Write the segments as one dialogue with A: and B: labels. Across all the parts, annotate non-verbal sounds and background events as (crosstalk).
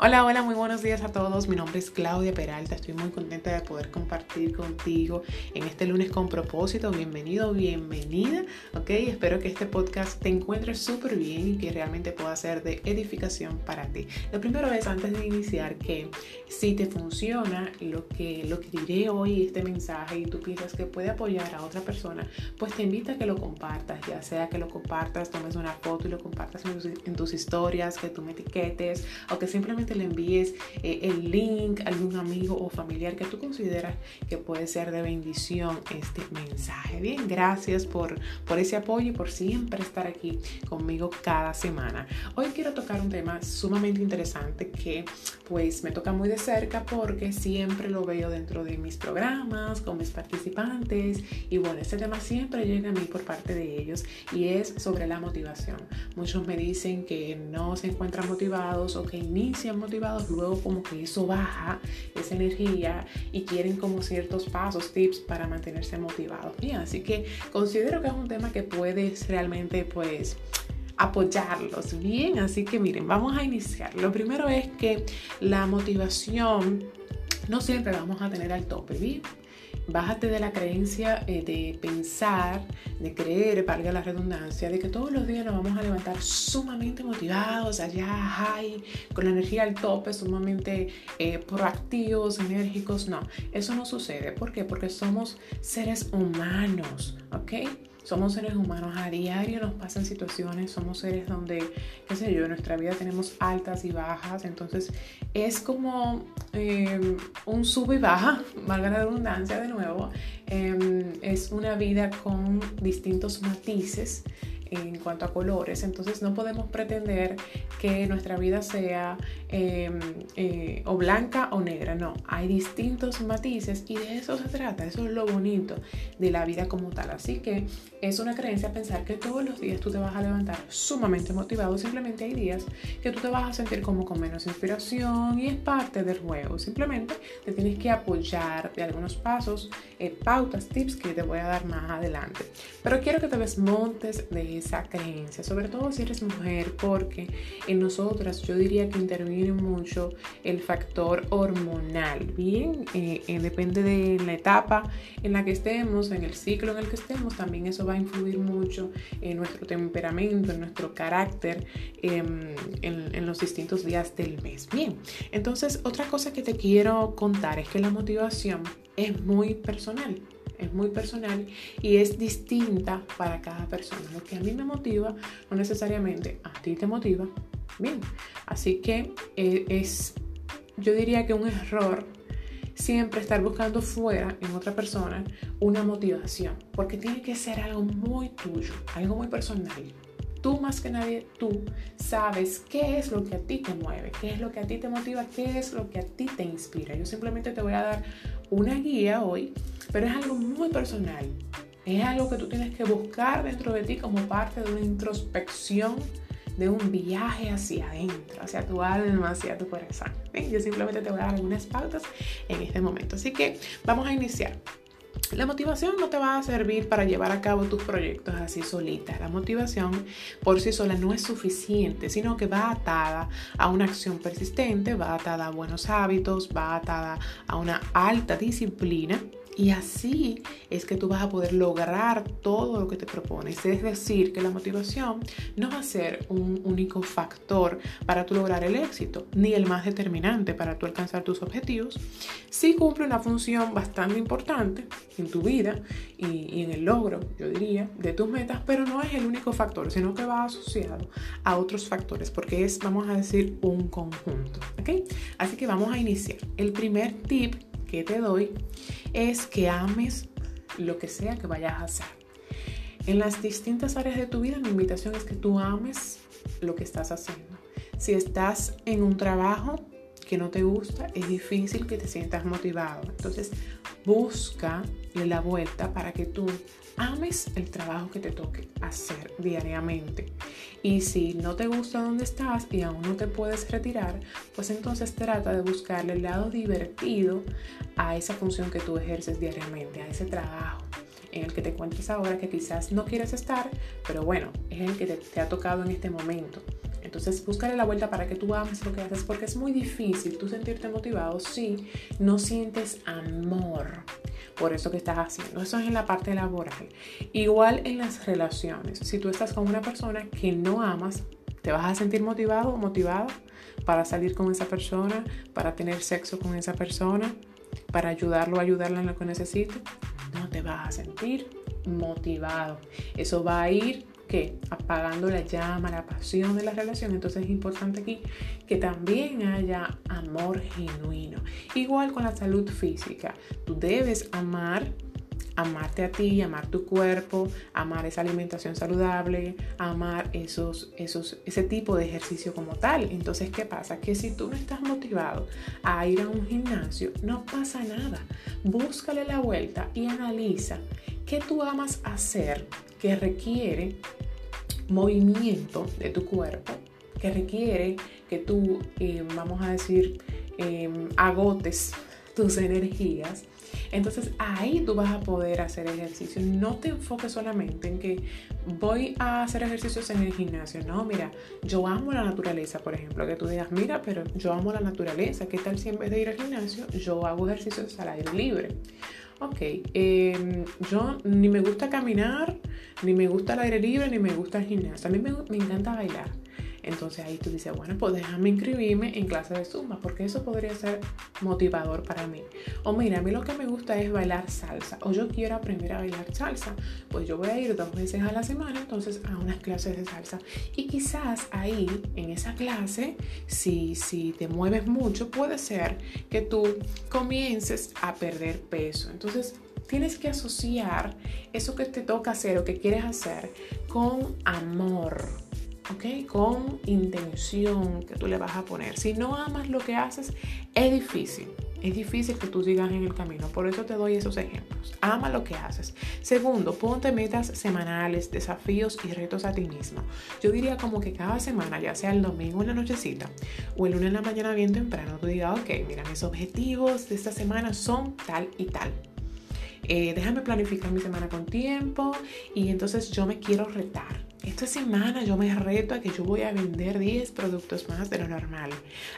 A: Hola, hola, muy buenos días a todos. Mi nombre es Claudia Peralta. Estoy muy contenta de poder compartir contigo en este lunes con propósito. Bienvenido, bienvenida. Ok, espero que este podcast te encuentre súper bien y que realmente pueda ser de edificación para ti. Lo primero es, antes de iniciar, que si te funciona lo que, lo que diré hoy, este mensaje, y tú piensas que puede apoyar a otra persona, pues te invito a que lo compartas, ya sea que lo compartas, tomes una foto y lo compartas en tus, en tus historias, que tú me etiquetes o que simplemente le envíes eh, el link a algún amigo o familiar que tú consideras que puede ser de bendición este mensaje. Bien, gracias por, por ese apoyo y por siempre estar aquí conmigo cada semana. Hoy quiero tocar un tema sumamente interesante que pues me toca muy de cerca porque siempre lo veo dentro de mis programas con mis participantes y bueno, este tema siempre llega a mí por parte de ellos y es sobre la motivación. Muchos me dicen que no se encuentran motivados o que inician motivados, luego como que eso baja, esa energía y quieren como ciertos pasos, tips para mantenerse motivados. Bien, así que considero que es un tema que puedes realmente pues apoyarlos. Bien, así que miren, vamos a iniciar. Lo primero es que la motivación no siempre la vamos a tener al tope, ¿bien? Bájate de la creencia eh, de pensar, de creer, valga la redundancia, de que todos los días nos vamos a levantar sumamente motivados, allá high, con la energía al tope, sumamente eh, proactivos, enérgicos. No, eso no sucede. ¿Por qué? Porque somos seres humanos, ¿ok? Somos seres humanos, a diario nos pasan situaciones, somos seres donde, qué sé yo, en nuestra vida tenemos altas y bajas, entonces es como em, un sub y baja, (laughs) valga la redundancia de nuevo, em, es una vida con distintos matices en cuanto a colores, entonces no podemos pretender que nuestra vida sea em, eh, o blanca o negra, no, hay distintos matices y de eso se trata, eso es lo bonito de la vida como tal, así que es una creencia pensar que todos los días tú te vas a levantar sumamente motivado, simplemente hay días que tú te vas a sentir como con menos inspiración y es parte del juego, simplemente te tienes que apoyar de algunos pasos, eh, pautas, tips que te voy a dar más adelante, pero quiero que te desmontes de esa creencia, sobre todo si eres mujer, porque en nosotras yo diría que interviene mucho el factor hormonal, ¿bien? Eh, eh, depende de la etapa en la que estemos, en el ciclo en el que estemos, también eso va a influir mucho en nuestro temperamento, en nuestro carácter, em, en, en los distintos días del mes. Bien, entonces otra cosa que te quiero contar es que la motivación es muy personal es muy personal y es distinta para cada persona. Lo que a mí me motiva no necesariamente a ti te motiva. Bien, así que eh, es, yo diría que un error siempre estar buscando fuera en otra persona una motivación, porque tiene que ser algo muy tuyo, algo muy personal. Tú más que nadie, tú sabes qué es lo que a ti te mueve, qué es lo que a ti te motiva, qué es lo que a ti te inspira. Yo simplemente te voy a dar una guía hoy, pero es algo muy personal. Es algo que tú tienes que buscar dentro de ti como parte de una introspección, de un viaje hacia adentro, hacia tu alma, hacia tu corazón. Yo simplemente te voy a dar algunas pautas en este momento. Así que vamos a iniciar. La motivación no te va a servir para llevar a cabo tus proyectos así solita. La motivación por sí sola no es suficiente, sino que va atada a una acción persistente, va atada a buenos hábitos, va atada a una alta disciplina y así es que tú vas a poder lograr todo lo que te propones. Es decir, que la motivación no va a ser un único factor para tú lograr el éxito, ni el más determinante para tú alcanzar tus objetivos. Sí cumple una función bastante importante en tu vida y, en el logro, yo diría, de tus metas, pero no es el único factor, sino que va asociado a otros factores, porque es, vamos a decir, un conjunto. ¿ok? Así que vamos a iniciar. El primer tip que te doy es que ames lo que sea que vayas a hacer. En las distintas áreas de tu vida, mi invitación es que tú ames lo que estás haciendo. Si estás en un trabajo que no te gusta, es difícil que te sientas motivado. Entonces, busca la vuelta para que tú ames el trabajo que te toque hacer diariamente. Y si no te gusta donde estás y aún no te puedes retirar, pues entonces trata de buscarle el lado divertido a esa función que tú ejerces diariamente, a ese trabajo en el que te encuentres ahora que quizás no quieres estar, pero bueno, es el que te, te ha tocado en este momento Entonces, búscale la vuelta para que tú ames lo que haces, porque es muy difícil tú sentirte motivado si no sientes amor por eso que estás haciendo. Eso es en la parte laboral. Igual en las relaciones. Si tú estás con una persona que no amas, ¿te vas a sentir motivado o motivada para salir con esa persona, para tener sexo con esa persona, para ayudarlo o ayudarla en lo que necesite? No te vas a sentir motivado. Eso va a ir que apagando la llama, la pasión de la relación. Entonces es importante aquí que también haya amor genuino. Igual con la salud física. Tú debes amar amarte a ti, amar tu cuerpo, amar esa alimentación saludable, amar esos, esos, ese tipo de ejercicio como tal. Entonces, ¿qué pasa? Que si tú no estás motivado a ir a un gimnasio, no pasa nada. Búscale la vuelta y analiza qué tú amas hacer que requiere movimiento de tu cuerpo, que requiere que tú, eh, vamos a decir, em, agotes tus energías. Entonces ahí tú vas a poder hacer ejercicio. No te enfoques solamente en que voy a hacer ejercicios en el gimnasio. No, mira, yo amo la naturaleza, por ejemplo. Que tú digas, mira, pero yo amo la naturaleza. ¿Qué tal si en vez de ir al gimnasio yo hago ejercicios al aire libre? Ok, em, yo ni me gusta caminar, ni me gusta el aire libre, ni me gusta el gimnasio. A mí me, me encanta bailar. Entonces ahí tú dices, bueno, pues déjame inscribirme en clase de Zumba, porque eso podría ser motivador para mí. O mira, a mí lo que me gusta es bailar salsa, o yo quiero aprender a bailar salsa, pues yo voy a ir dos veces a la semana entonces a unas clases de salsa. Y quizás ahí, en esa clase, si, si te mueves mucho, puede ser que tú comiences a perder peso. Entonces, tienes que asociar eso que te toca hacer o que quieres hacer con amor ¿ok? Con intención que tú le vas a poner. Si no amas lo que haces, es difícil. Es difícil que tú sigas en el camino. Por eso te doy esos ejemplos. Ama lo que haces. Segundo, ponte metas semanales, desafíos y retos a ti mismo. Yo diría como que cada semana, ya sea el domingo en la nochecita o el lunes en la mañana bien temprano, tú digas, ok, mira, mis objetivos de esta semana son tal y tal. Eh, déjame planificar mi semana con tiempo y entonces yo me quiero retar esta semana yo me reto a que yo voy a vender 10 productos más de lo normal,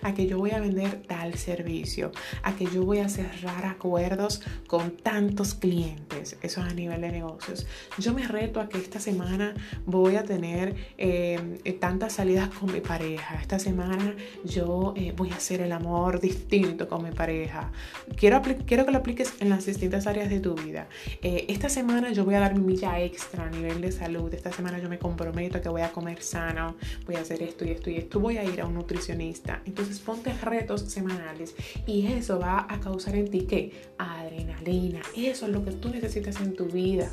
A: a que yo voy a vender tal servicio, a que yo voy a cerrar acuerdos con tantos clientes, eso es a nivel de negocios. Yo me reto a que esta semana voy a tener eh, tantas salidas con mi pareja, esta semana yo eh, voy a hacer el amor distinto con mi pareja. Quiero, quiero que lo apliques en las distintas áreas de tu vida. Eh, esta semana yo voy a dar mi milla extra a nivel de salud, esta semana yo me comprometo que voy a comer sano, voy a hacer esto y esto y esto, voy a ir a un nutricionista. Entonces ponte retos semanales y eso va a causar en ti que adrenalina. Eso es lo que tú necesitas en tu vida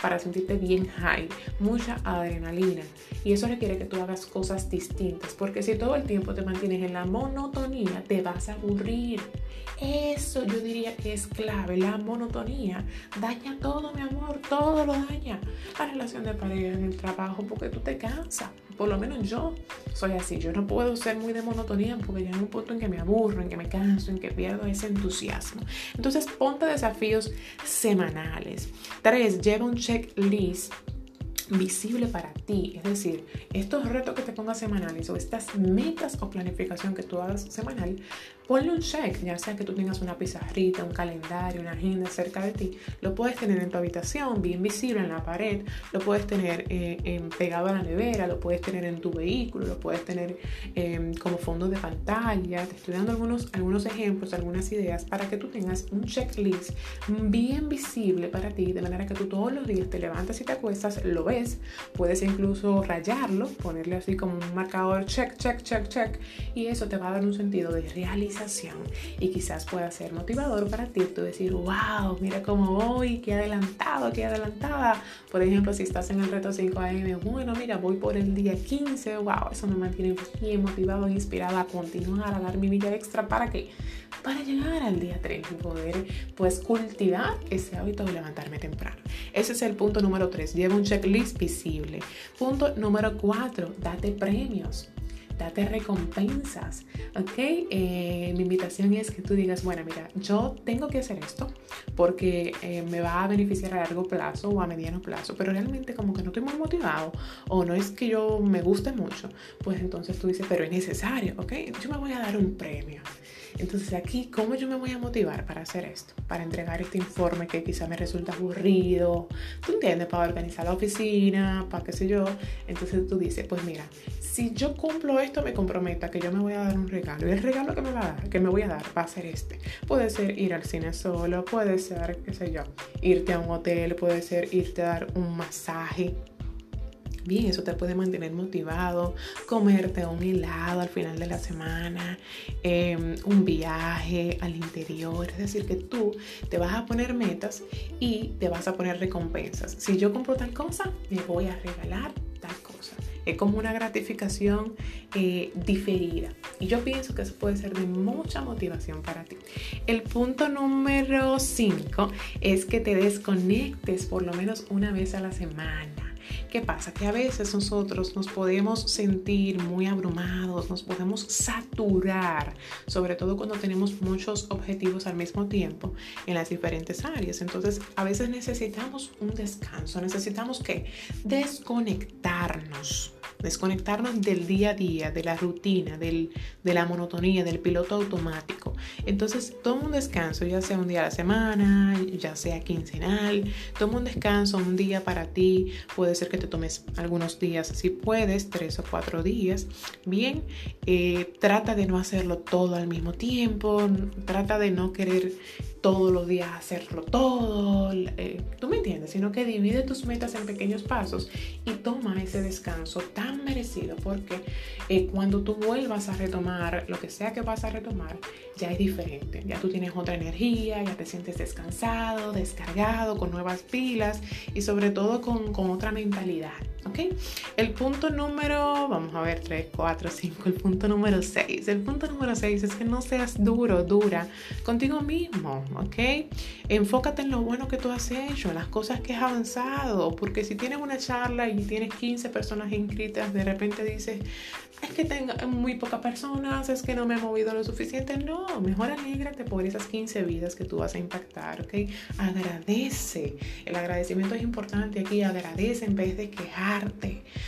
A: para sentirte bien high, mucha adrenalina. Y eso requiere que tú hagas cosas distintas, porque si todo el tiempo te mantienes en la monotonía, te vas a aburrir. Eso yo diría que es clave, la monotonía. Daña todo, mi amor, todo lo daña. La relación de pareja, en el trabajo, porque tú te cansas. Por lo menos yo soy así. Yo no puedo ser muy de monotonía porque ya un punto en que me aburro, en que me canso, en que pierdo ese entusiasmo. Entonces ponte desafíos semanales. Tres, lleva un checklist visible para ti. Es decir, estos retos que te pongas semanales o estas metas o planificación que tú hagas semanal, ponle un check, ya sea que tú tengas una pizarrita, un calendario, una agenda cerca de ti. Lo puedes tener en tu habitación, bien visible en la pared, lo puedes tener eh, pegado a la nevera, lo puedes tener en tu vehículo, lo puedes tener em, como fondo de pantalla. Te estoy dando algunos, algunos ejemplos, algunas ideas para que tú tengas un checklist bien visible para ti, de manera que tú todos los días te levantas y te acuestas, lo ves Puedes incluso rayarlo, ponerle así como un marcador check, check, check, check. Y eso te va a dar un sentido de y quizás pueda ser motivador para ti. Tú decir, wow, mira cómo voy, qué adelantado, qué adelantada. Por ejemplo, si estás en el reto 5am, bueno, mira, voy por el día 15, wow, eso me mantiene bien motivado inspirado a continuar, a dar mi vida extra. ¿Para qué? Para llegar al día 30 y poder pues cultivar ese hábito de levantarme temprano. Ese es el punto número 3. Lleva un checklist visible. Punto número 4. Date premios. Date recompensas, ¿ok? Eh, mi invitación es que tú digas, bueno, mira, yo tengo que hacer esto porque eh, me va a beneficiar a largo plazo o a mediano plazo, pero realmente como que no estoy muy motivado o no es que yo me guste mucho, pues entonces tú dices, pero es necesario, ¿ok? Yo me voy a dar un premio. Entonces aquí, ¿cómo yo me voy a motivar para hacer esto? Para entregar este informe que quizá me resulta aburrido, ¿tú entiendes? Para organizar la oficina, para qué sé yo. Entonces tú dices, pues mira, si yo cumplo esto, me comprometo a que yo me voy a dar un regalo. Y el regalo que me va a dar, que me voy a dar, va a ser este. Puede ser ir al cine solo, puede ser, qué sé yo, irte a un hotel, puede ser irte a dar un masaje Bien, eso te puede mantener motivado, comerte un helado al final de la semana, em, un viaje al interior, es decir, que tú te vas a poner metas y te vas a poner recompensas. Si yo compro tal cosa, me voy a regalar tal cosa. Es como una gratificación eh, diferida. Y yo pienso que eso puede ser de mucha motivación para ti. El punto número 5 es que te desconectes por lo menos una vez a la semana ¿Qué pasa? Que a veces nosotros nos podemos sentir muy abrumados, nos podemos saturar, sobre todo cuando tenemos muchos objetivos al mismo tiempo en las diferentes áreas. Entonces, a veces necesitamos un descanso, necesitamos que desconectarnos desconectarnos del día a día, de la rutina, del, de la monotonía, del piloto automático. Entonces, toma un descanso, ya sea un día a la semana, ya sea quincenal, toma un descanso, un día para ti, puede ser que te tomes algunos días, si puedes, tres o cuatro días. Bien, eh, trata de no hacerlo todo al mismo tiempo, trata de no querer todos los días hacerlo todo, eh, tú me entiendes, sino que divide tus metas en pequeños pasos y toma ese descanso tan merecido porque eh, cuando tú vuelvas a retomar lo que sea que vas a retomar, ya es diferente, ya tú tienes otra energía, ya te sientes descansado, descargado, con nuevas pilas y sobre todo con, con otra mentalidad. ¿Ok? El punto número, vamos a ver, 3, 4, 5, el punto número 6. El punto número 6 es que no seas duro, dura contigo mismo, ¿ok? Enfócate en lo bueno que tú has hecho, las cosas que has avanzado, porque si tienes una charla y tienes 15 personas inscritas, de repente dices, es que tengo muy pocas personas, es que no me he movido lo suficiente. No, mejor alégrate por esas 15 vidas que tú vas a impactar, ¿ok? Agradece. El agradecimiento es importante aquí, agradece en vez de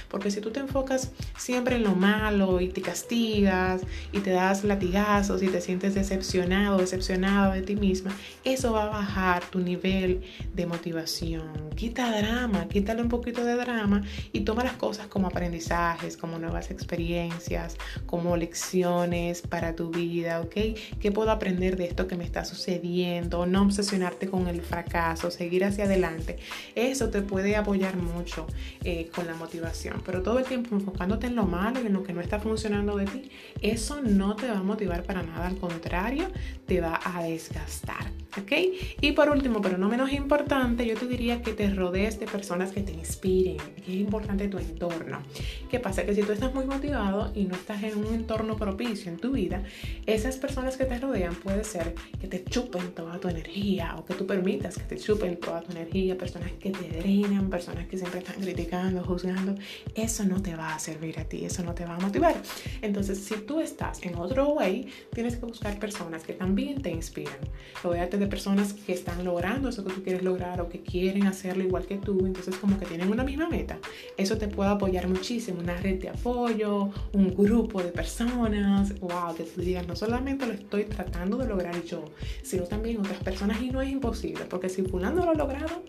A: Porque si tú te enfocas siempre en lo malo y te castigas y te das latigazos y te sientes decepcionado, decepcionado de ti misma, eso va a bajar tu nivel de motivación. Quita drama, quítale un poquito de drama y toma las cosas como aprendizajes, como nuevas experiencias como lecciones para tu vida, ¿ok? ¿Qué puedo aprender de esto que me está sucediendo? No obsesionarte con el fracaso, seguir hacia adelante. Eso te puede apoyar mucho eh, con la motivación, pero todo el tiempo enfocándote en lo malo y en lo que no está funcionando de ti, eso no te va a motivar para nada, al contrario, te va a desgastar, ¿ok? Y por último, pero no menos importante, yo te diría que te rodees de personas que te inspiren, es importante tu entorno. ¿Qué pasa? Que si tú estás muy motivado, y no estás en un entorno propicio en tu vida, esas personas que te rodean puede ser que te chupen toda tu energía o que tú permitas que te chupen toda tu energía, personas que te drenan, personas que siempre están criticando, juzgando, eso no te va a servir a ti, eso no te va a motivar. Entonces, si tú estás en otro way, tienes que buscar personas que también te inspiran. Rodeate de personas que están logrando eso que tú quieres lograr o que quieren hacerlo igual que tú, entonces como que tienen una misma meta. Eso te puede apoyar muchísimo, una red de apoyo, un grupo de personas, wow, que tú digas, no solamente lo estoy tratando de lograr yo, sino también otras personas y no es imposible, porque si fulano lo ha logrado,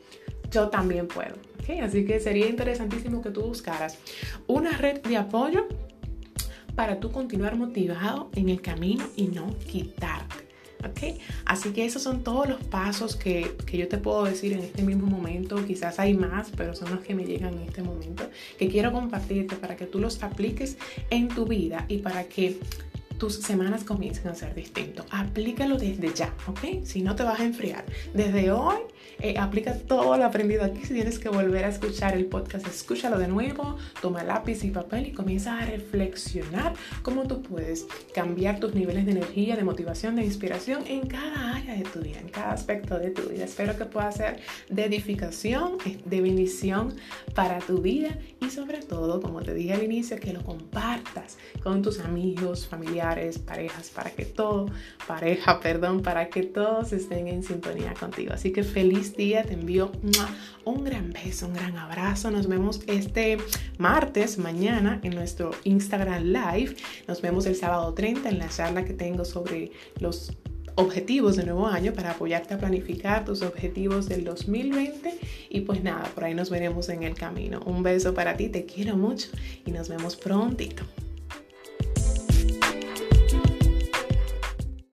A: yo también puedo. ¿Okay? Así que sería interesantísimo que tú buscaras una red de apoyo para tú continuar motivado en el camino y no quitarte. Así que esos son todos los pasos que, que, yo te puedo decir en este mismo momento. Quizás hay más, pero son los que me llegan en este momento, que quiero compartirte para que tú los apliques en tu vida y para que tus semanas comiencen a ser distintos. Aplícalo desde ya, ¿ok? Si no te vas a enfriar. Desde hoy eh, aplica todo lo aprendido aquí. Si tienes que volver a escuchar el podcast, escúchalo de nuevo, toma lápiz y papel y comienza a reflexionar cómo tú puedes cambiar tus niveles de energía, de motivación, de inspiración en cada área de tu vida, en cada aspecto de tu vida. Espero que pueda ser de edificación, de bendición para tu vida y sobre todo, como te dije al inicio, que lo compartas con tus amigos, familiares, parejas, para que todo, pareja, (laughs) perdón, para que todos estén en sintonía contigo. Así que feliz día, te envío un gran beso, un gran abrazo. Nos vemos este martes, mañana, en nuestro Instagram Live. Nos vemos el sábado 30 en la charla que tengo sobre los objetivos de nuevo año para apoyarte a planificar tus objetivos del 2020 y pues nada, por ahí nos veremos en el camino. Un beso para ti, te quiero mucho y nos vemos prontito.